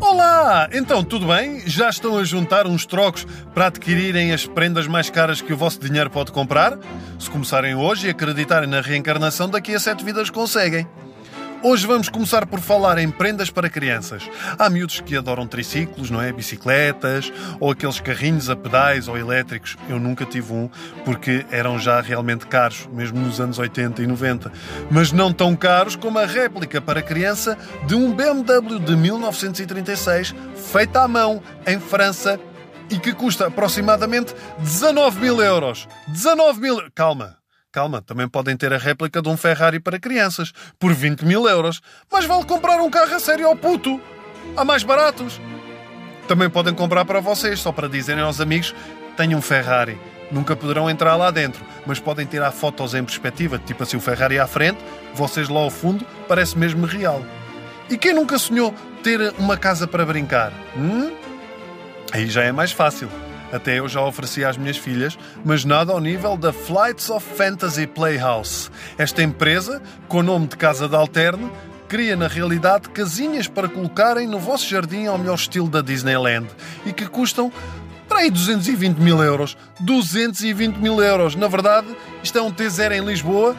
Olá! Então, tudo bem? Já estão a juntar uns trocos para adquirirem as prendas mais caras que o vosso dinheiro pode comprar? Se começarem hoje e acreditarem na reencarnação, daqui a sete vidas conseguem. Hoje vamos começar por falar em prendas para crianças. Há miúdos que adoram triciclos, não é? Bicicletas, ou aqueles carrinhos a pedais ou elétricos. Eu nunca tive um, porque eram já realmente caros, mesmo nos anos 80 e 90. Mas não tão caros como a réplica para criança de um BMW de 1936, feita à mão, em França, e que custa aproximadamente 19 mil euros. 19 mil... Calma, Calma, também podem ter a réplica de um Ferrari para crianças, por 20 mil euros. Mas vale comprar um carro a sério ao puto. Há mais baratos. Também podem comprar para vocês, só para dizerem aos amigos: tenho um Ferrari. Nunca poderão entrar lá dentro, mas podem tirar fotos em perspectiva, tipo assim o Ferrari à frente, vocês lá ao fundo, parece mesmo real. E quem nunca sonhou ter uma casa para brincar? Hum? Aí já é mais fácil. Até eu já ofereci às minhas filhas, mas nada ao nível da Flights of Fantasy Playhouse. Esta empresa, com o nome de Casa de Alterne, cria na realidade casinhas para colocarem no vosso jardim ao melhor estilo da Disneyland e que custam para aí 220 mil euros. 220 mil euros. Na verdade, isto é um T0 em Lisboa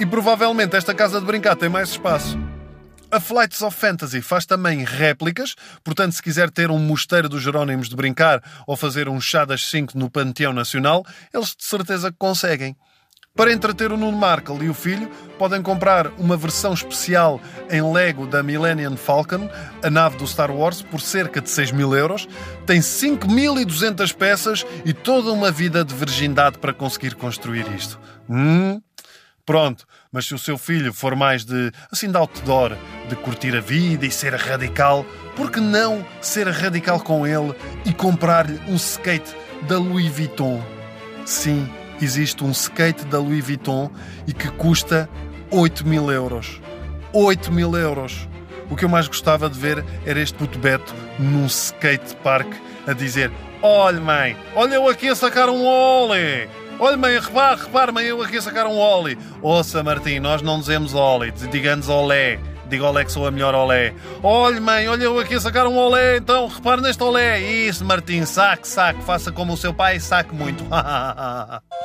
e provavelmente esta casa de brincar tem mais espaço. A Flights of Fantasy faz também réplicas, portanto, se quiser ter um mosteiro dos Jerónimos de brincar ou fazer um chá das 5 no Panteão Nacional, eles de certeza conseguem. Para entreter o Nuno Markle e o filho, podem comprar uma versão especial em Lego da Millennium Falcon, a nave do Star Wars, por cerca de 6 mil euros. Tem 5.200 peças e toda uma vida de virgindade para conseguir construir isto. Hum, Pronto, mas se o seu filho for mais de, assim, de outdoor, de curtir a vida e ser radical, por que não ser radical com ele e comprar-lhe um skate da Louis Vuitton? Sim, existe um skate da Louis Vuitton e que custa 8 mil euros. 8 mil euros! O que eu mais gostava de ver era este puto Beto num skate park a dizer: Olha, mãe, olha eu aqui a sacar um ole! Olha, mãe, repare, repare, mãe, eu aqui a sacar um Oli. Ouça, Martim, nós não dizemos Oli, digamos Olé. Diga Olé que sou a melhor Olé. Olha, mãe, olha eu aqui a sacar um Olé, então repare neste Olé. Isso, Martim, saque, saque, faça como o seu pai, saque muito.